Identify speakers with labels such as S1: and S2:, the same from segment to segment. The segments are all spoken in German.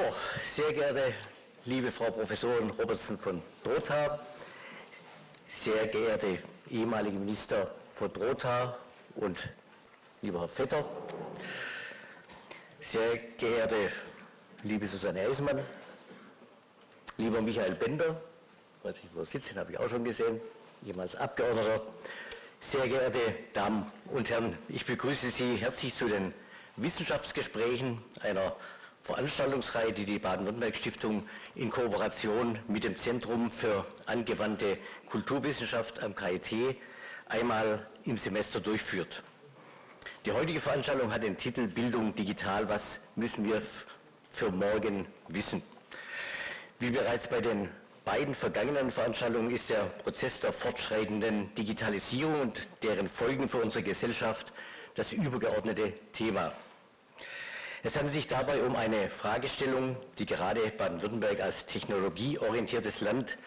S1: So, sehr geehrte liebe Frau Professorin Robertson von Drotha, sehr geehrte ehemalige Minister von Drotha und lieber Herr Vetter, sehr geehrte liebe Susanne Eismann, lieber Michael Bender, weiß ich, wo sitzen, habe ich auch schon gesehen, jemals Abgeordneter, sehr geehrte Damen und Herren, ich begrüße Sie herzlich zu den Wissenschaftsgesprächen einer Veranstaltungsreihe, die die Baden-Württemberg-Stiftung in Kooperation mit dem Zentrum für angewandte Kulturwissenschaft am KIT einmal im Semester durchführt. Die heutige Veranstaltung hat den Titel Bildung digital, was müssen wir für morgen wissen. Wie bereits bei den beiden vergangenen Veranstaltungen ist der Prozess der fortschreitenden Digitalisierung und deren Folgen für unsere Gesellschaft das übergeordnete Thema. Es handelt sich dabei um eine Fragestellung, die gerade Baden-Württemberg als technologieorientiertes Land,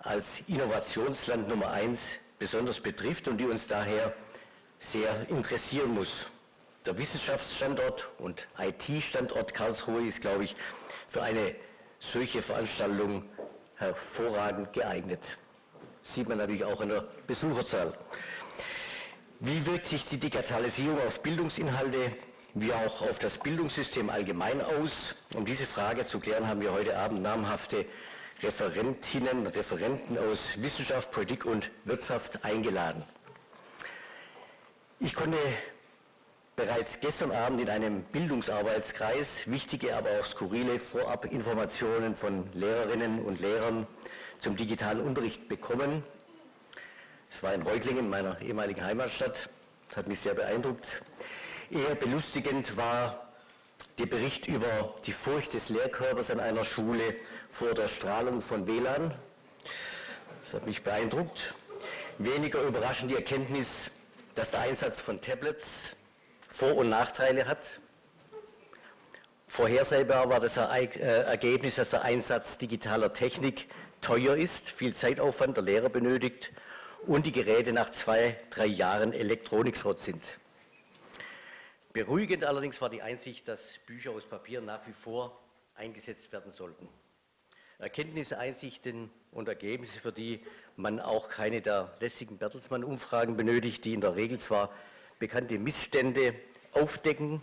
S1: als Innovationsland Nummer eins besonders betrifft und die uns daher sehr interessieren muss. Der Wissenschaftsstandort und IT-Standort Karlsruhe ist, glaube ich, für eine solche Veranstaltung hervorragend geeignet. Sieht man natürlich auch in der Besucherzahl. Wie wirkt sich die Digitalisierung auf Bildungsinhalte wie auch auf das Bildungssystem allgemein aus. Um diese Frage zu klären, haben wir heute Abend namhafte Referentinnen, Referenten aus Wissenschaft, Politik und Wirtschaft eingeladen. Ich konnte bereits gestern Abend in einem Bildungsarbeitskreis wichtige, aber auch skurrile Vorabinformationen von Lehrerinnen und Lehrern zum digitalen Unterricht bekommen. Es war in Reutlingen, meiner ehemaligen Heimatstadt. Das hat mich sehr beeindruckt. Eher belustigend war der Bericht über die Furcht des Lehrkörpers an einer Schule vor der Strahlung von WLAN. Das hat mich beeindruckt. Weniger überraschend die Erkenntnis, dass der Einsatz von Tablets Vor- und Nachteile hat. Vorhersehbar war das äh, Ergebnis, dass der Einsatz digitaler Technik teuer ist, viel Zeitaufwand der Lehrer benötigt und die Geräte nach zwei, drei Jahren Elektronikschrott sind. Beruhigend allerdings war die Einsicht, dass Bücher aus Papier nach wie vor eingesetzt werden sollten. Erkenntnisse, Einsichten und Ergebnisse, für die man auch keine der lästigen Bertelsmann-Umfragen benötigt, die in der Regel zwar bekannte Missstände aufdecken,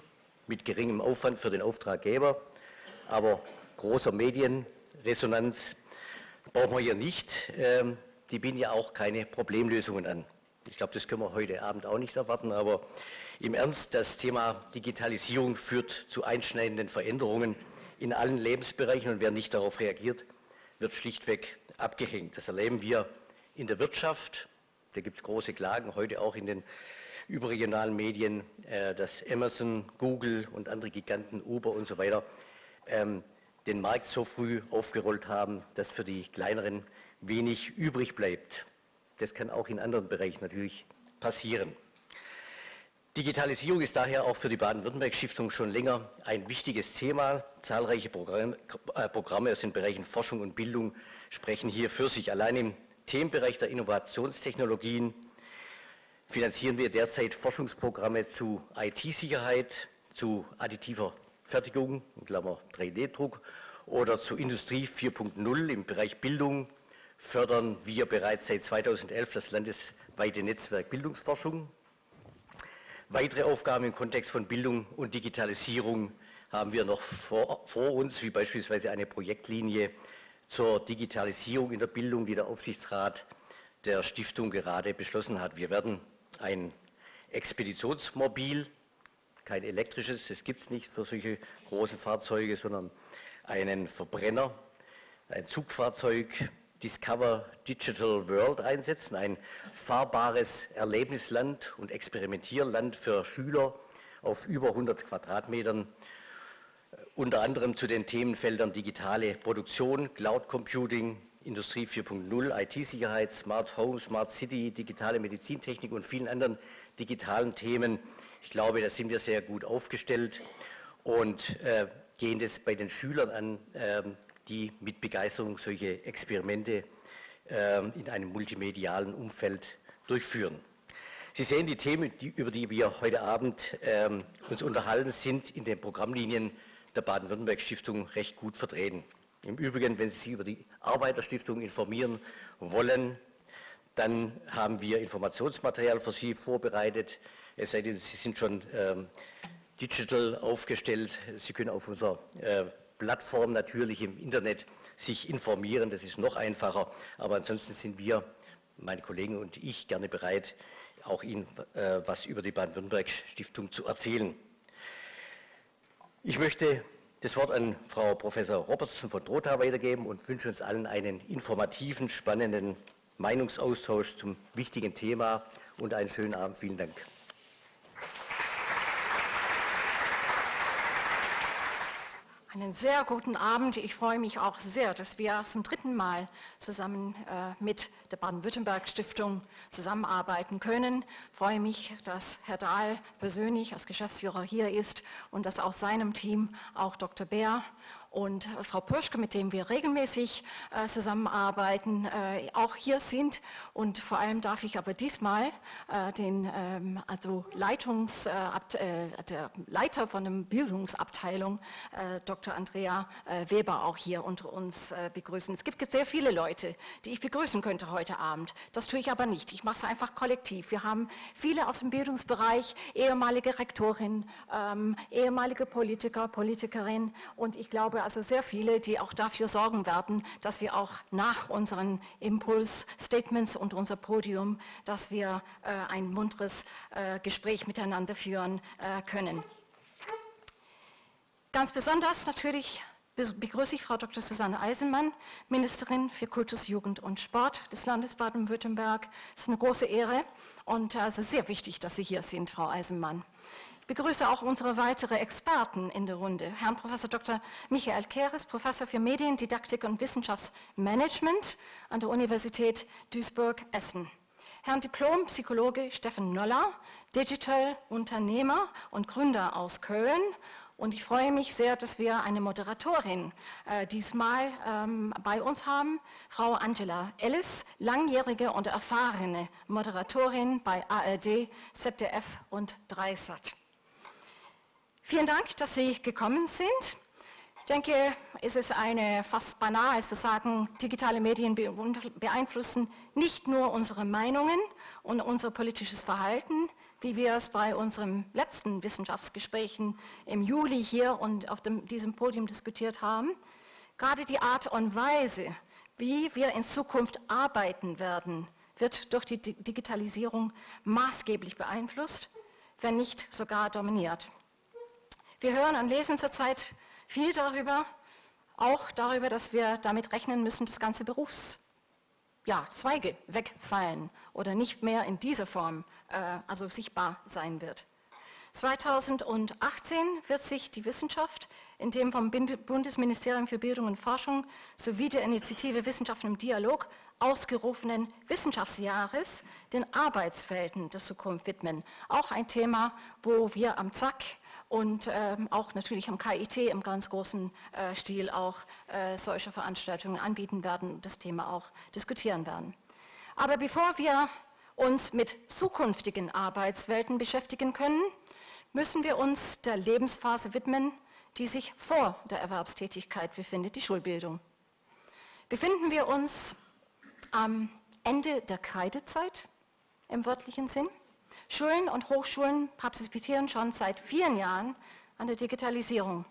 S1: mit geringem Aufwand für den Auftraggeber, aber großer Medienresonanz brauchen wir hier nicht. Ähm, die bieten ja auch keine Problemlösungen an. Ich glaube, das können wir heute Abend auch nicht erwarten, aber im Ernst, das Thema Digitalisierung führt zu einschneidenden Veränderungen in allen Lebensbereichen und wer nicht darauf reagiert, wird schlichtweg abgehängt. Das erleben wir in der Wirtschaft. Da gibt es große Klagen, heute auch in den überregionalen Medien, äh, dass Amazon, Google und andere Giganten, Uber und so weiter, ähm, den Markt so früh aufgerollt haben, dass für die kleineren wenig übrig bleibt. Das kann auch in anderen Bereichen natürlich passieren. Digitalisierung ist daher auch für die Baden-Württemberg-Stiftung schon länger ein wichtiges Thema. Zahlreiche äh, Programme aus den Bereichen Forschung und Bildung sprechen hier für sich. Allein im Themenbereich der Innovationstechnologien finanzieren wir derzeit Forschungsprogramme zu IT-Sicherheit, zu additiver Fertigung, in Klammer 3D-Druck, oder zu Industrie 4.0 im Bereich Bildung, fördern wir bereits seit 2011 das landesweite Netzwerk Bildungsforschung. Weitere Aufgaben im Kontext von Bildung und Digitalisierung haben wir noch vor, vor, uns, wie beispielsweise eine Projektlinie zur Digitalisierung in der Bildung, die der Aufsichtsrat der Stiftung gerade beschlossen hat. Wir werden ein Expeditionsmobil, kein elektrisches, das gibt es nicht für solche großen Fahrzeuge, sondern einen Verbrenner, ein Zugfahrzeug Discover Digital World einsetzen, ein fahrbares Erlebnisland und Experimentierland für Schüler auf über 100 Quadratmetern, äh, unter anderem zu den Themenfeldern digitale Produktion, Cloud Computing, Industrie 4.0, IT-Sicherheit, Smart Home, Smart City, digitale Medizintechnik und vielen anderen digitalen Themen. Ich glaube, da sind wir sehr gut aufgestellt und äh, gehen das bei den Schülern an, äh, die mit Begeisterung solche Experimente ähm, in einem multimedialen Umfeld durchführen. Sie sehen, die Themen, die, über die wir heute Abend ähm, uns unterhalten, sind in den Programmlinien der Baden-Württemberg-Stiftung recht gut vertreten. Im Übrigen, wenn Sie sich über die Arbeiterstiftung informieren wollen, dann haben wir Informationsmaterial für Sie vorbereitet. Es sei denn, Sie sind schon ähm, digital aufgestellt. Sie können auf unserer äh, Plattform natürlich im Internet sich informieren. Das ist noch einfacher. Aber ansonsten sind wir, meine Kollegen und ich, gerne bereit, auch Ihnen äh, was über die Baden-Württemberg-Stiftung zu erzählen. Ich möchte das Wort an Frau Professor Robertson von Trotha weitergeben und wünsche uns allen einen informativen, spannenden Meinungsaustausch zum wichtigen Thema und einen schönen Abend. Vielen Dank.
S2: Einen sehr guten Abend. Ich freue mich auch sehr, dass wir zum dritten Mal zusammen äh, mit der Baden-Württemberg-Stiftung zusammenarbeiten können. Ich freue mich, dass Herr Dahl persönlich als Geschäftsführer hier ist und dass aus seinem Team auch Dr. Bär und Frau Purschke, mit dem wir regelmäßig äh, zusammenarbeiten, äh, auch hier sind. Und vor allem darf ich aber diesmal äh, den ähm, also Leitungs, äh, der Leiter von der Bildungsabteilung, äh, Dr. Andrea äh, Weber, auch hier unter uns begrüßen. Es gibt sehr viele Leute, die ich begrüßen könnte heute Abend. Das tue ich aber nicht. Ich mache es einfach kollektiv. Wir haben viele aus dem Bildungsbereich, ehemalige Rektorin, ähm, ehemalige Politiker, Politikerinnen und ich glaube, also sehr viele, die auch dafür sorgen werden, dass wir auch nach unseren Impuls-Statements und unser Podium, dass wir äh, ein munteres äh, Gespräch miteinander führen äh, können. Ganz besonders natürlich begrüße ich Frau Dr. Susanne Eisenmann, Ministerin für Kultus, Jugend und Sport des Landes Baden-Württemberg. Es ist eine große Ehre und ist sehr wichtig, dass Sie hier sind, Frau Eisenmann. Ich begrüße auch unsere weiteren Experten in der Runde. Herrn Prof. Dr. Michael Keres, Professor für Mediendidaktik und Wissenschaftsmanagement an der Universität Duisburg-Essen. Herrn Diplom-Psychologe Steffen Noller, Digital-Unternehmer und Gründer aus Köln. Und ich freue mich sehr, dass wir eine Moderatorin äh, diesmal ähm, bei uns haben, Frau Angela Ellis, langjährige und erfahrene Moderatorin bei ARD, ZDF und Dreisat. Vielen Dank, dass Sie gekommen sind. Ich denke, es ist eine fast banal zu sagen, digitale Medien beeinflussen nicht nur unsere Meinungen und unser politisches Verhalten, wie wir es bei unseren letzten Wissenschaftsgesprächen im Juli hier und auf dem, diesem Podium diskutiert haben. Gerade die Art und Weise, wie wir in Zukunft arbeiten werden, wird durch die Digitalisierung maßgeblich beeinflusst, wenn nicht sogar dominiert. Wir hören und lesen zurzeit viel darüber, auch darüber, dass wir damit rechnen müssen, dass ganze Berufszweige ja, wegfallen oder nicht mehr in dieser Form äh, also sichtbar sein wird. 2018 wird sich die Wissenschaft in dem vom Bundesministerium für Bildung und Forschung sowie der Initiative Wissenschaften im Dialog ausgerufenen Wissenschaftsjahres den Arbeitsfelden der Zukunft widmen. Auch ein Thema, wo wir am ZAK und ähm, auch natürlich am KIT im ganz großen äh, Stil auch äh, solche Veranstaltungen anbieten werden, das Thema auch diskutieren werden. Aber bevor wir uns mit zukünftigen Arbeitswelten beschäftigen können, müssen wir uns der Lebensphase widmen, die sich vor der Erwerbstätigkeit befindet, die Schulbildung. Befinden wir uns am Ende der Kreidezeit im wörtlichen Sinn? Schulen und Hochschulen partizipieren schon seit vielen Jahren an der Digitalisierung.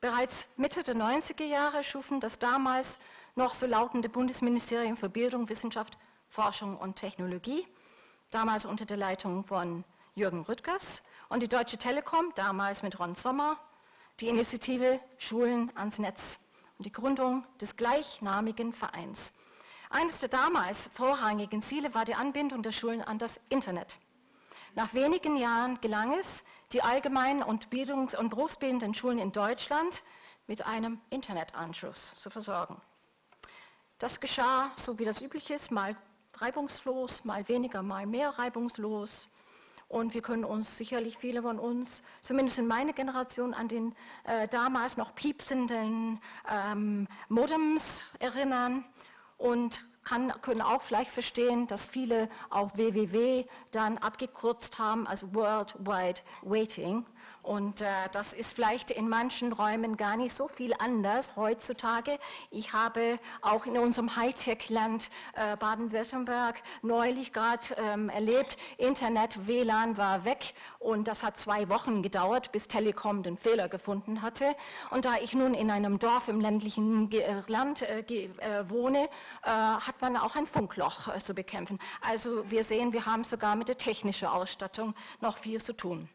S2: Bereits Mitte der 90er Jahre schufen das damals noch so lautende Bundesministerium für Bildung, Wissenschaft, Forschung und Technologie, damals unter der Leitung von Jürgen Rüttgers, und die Deutsche Telekom, damals mit Ron Sommer, die Initiative Schulen ans Netz und die Gründung des gleichnamigen Vereins. Eines der damals vorrangigen Ziele war die Anbindung der Schulen an das Internet. Nach wenigen Jahren gelang es, die allgemeinen und, Bildungs- und berufsbildenden Schulen in Deutschland mit einem Internetanschluss zu versorgen. Das geschah, so wie das üblich ist, mal reibungslos, mal weniger, mal mehr reibungslos. Und wir können uns sicherlich viele von uns, zumindest in meiner Generation, an den äh, damals noch piepsenden ähm, Modems erinnern. Und kann, können auch vielleicht verstehen, dass viele auch www dann abgekürzt haben als World Wide Waiting. Und äh, das ist vielleicht in manchen Räumen gar nicht so viel anders heutzutage. Ich habe auch in unserem Hightech-Land äh, Baden-Württemberg neulich gerade ähm, erlebt, Internet, WLAN war weg und das hat zwei Wochen gedauert, bis Telekom den Fehler gefunden hatte. Und da ich nun in einem Dorf im ländlichen äh, Land äh, äh, wohne, hat man auch ein Funkloch zu bekämpfen. Also wir sehen, wir haben sogar mit der technischen Ausstattung noch viel zu tun.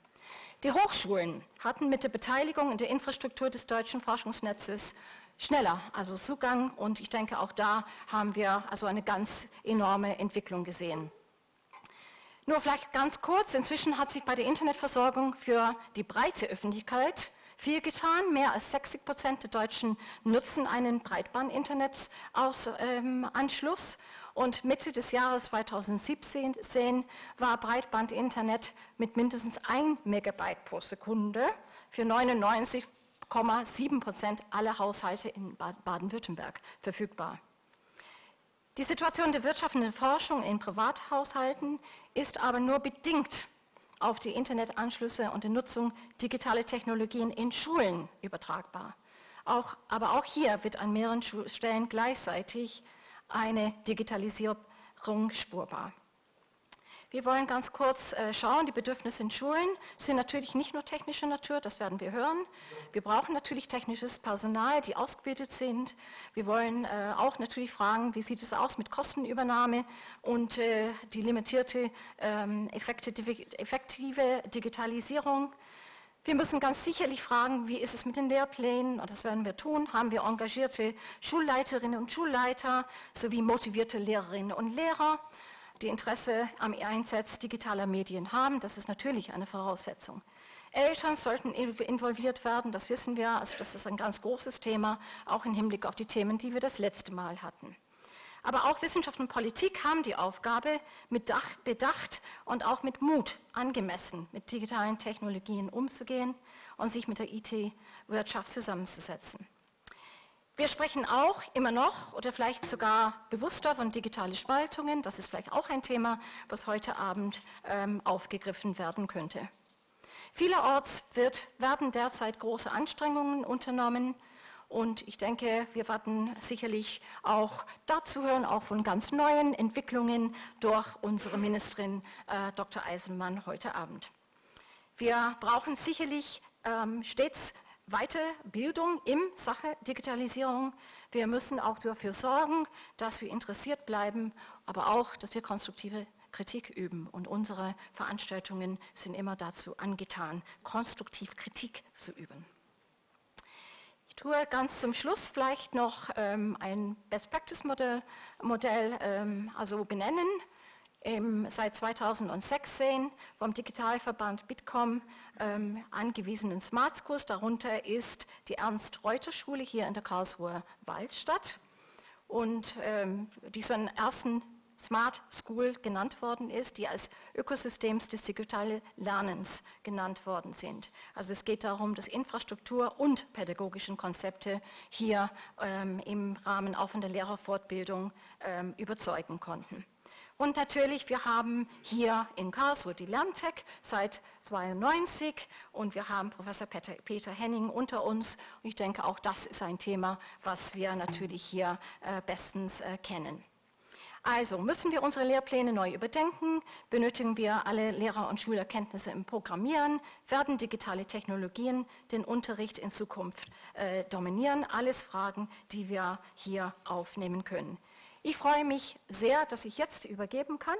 S2: Die Hochschulen hatten mit der Beteiligung in der Infrastruktur des deutschen Forschungsnetzes schneller, also Zugang und ich denke auch da haben wir also eine ganz enorme Entwicklung gesehen. Nur vielleicht ganz kurz, inzwischen hat sich bei der Internetversorgung für die breite Öffentlichkeit viel getan. Mehr als 60 Prozent der Deutschen nutzen einen Breitband-Internetanschluss. Und Mitte des Jahres 2017 war Breitbandinternet mit mindestens 1 Megabyte pro Sekunde für 99,7 Prozent aller Haushalte in Baden-Württemberg verfügbar. Die Situation der Wirtschaft und der Forschung in Privathaushalten ist aber nur bedingt auf die Internetanschlüsse und die Nutzung digitaler Technologien in Schulen übertragbar. Auch, aber auch hier wird an mehreren Stellen gleichzeitig eine Digitalisierung spurbar. Wir wollen ganz kurz äh, schauen, die Bedürfnisse in Schulen sind natürlich nicht nur technischer Natur, das werden wir hören. Wir brauchen natürlich technisches Personal, die ausgebildet sind. Wir wollen äh, auch natürlich fragen, wie sieht es aus mit Kostenübernahme und äh, die limitierte ähm, effektive Digitalisierung. Wir müssen ganz sicherlich fragen, wie ist es mit den Lehrplänen, und das werden wir tun. Haben wir engagierte Schulleiterinnen und Schulleiter sowie motivierte Lehrerinnen und Lehrer, die Interesse am Einsatz digitaler Medien haben? Das ist natürlich eine Voraussetzung. Eltern sollten involviert werden, das wissen wir. Also das ist ein ganz großes Thema, auch im Hinblick auf die Themen, die wir das letzte Mal hatten. Aber auch Wissenschaft und Politik haben die Aufgabe, mit Bedacht und auch mit Mut angemessen mit digitalen Technologien umzugehen und sich mit der IT-Wirtschaft zusammenzusetzen. Wir sprechen auch immer noch oder vielleicht sogar bewusster von digitalen Spaltungen. Das ist vielleicht auch ein Thema, was heute Abend ähm, aufgegriffen werden könnte. Vielerorts wird, werden derzeit große Anstrengungen unternommen, und ich denke, wir werden sicherlich auch dazu hören, auch von ganz neuen Entwicklungen durch unsere Ministerin äh, Dr. Eisenmann heute Abend. Wir brauchen sicherlich ähm, stets Weiterbildung im Sache Digitalisierung. Wir müssen auch dafür sorgen, dass wir interessiert bleiben, aber auch, dass wir konstruktive Kritik üben. Und unsere Veranstaltungen sind immer dazu angetan, konstruktiv Kritik zu üben tue ganz zum Schluss vielleicht noch ähm, ein Best-Practice-Modell Modell, ähm, also benennen. Im, seit 2016 vom Digitalverband Bitkom ähm, angewiesenen Smart Schools. Darunter ist die Ernst-Reuter-Schule hier in der Karlsruher Waldstadt. Und ähm, diesen ersten Smart School genannt worden ist, die als Ökosystems des digitalen Lernens genannt worden sind. Also es geht darum, dass Infrastruktur und pädagogischen Konzepte hier ähm, im Rahmen auch von der Lehrerfortbildung ähm, überzeugen konnten. Und natürlich, wir haben hier in Karlsruhe die Lerntech seit 92 und wir haben Professor Peter, Peter Henning unter uns. Und ich denke, auch das ist ein Thema, was wir natürlich hier äh, bestens äh, kennen. Also müssen wir unsere Lehrpläne neu überdenken, benötigen wir alle Lehrer- und Schulerkenntnisse im Programmieren, werden digitale Technologien den Unterricht in Zukunft äh, dominieren. Alles Fragen, die wir hier aufnehmen können. Ich freue mich sehr, dass ich jetzt übergeben kann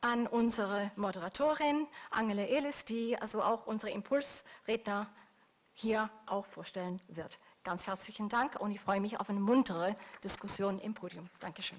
S2: an unsere Moderatorin Angela Elis, die also auch unsere Impulsredner hier auch vorstellen wird. Ganz herzlichen Dank und ich freue mich auf eine muntere Diskussion im Podium. Dankeschön.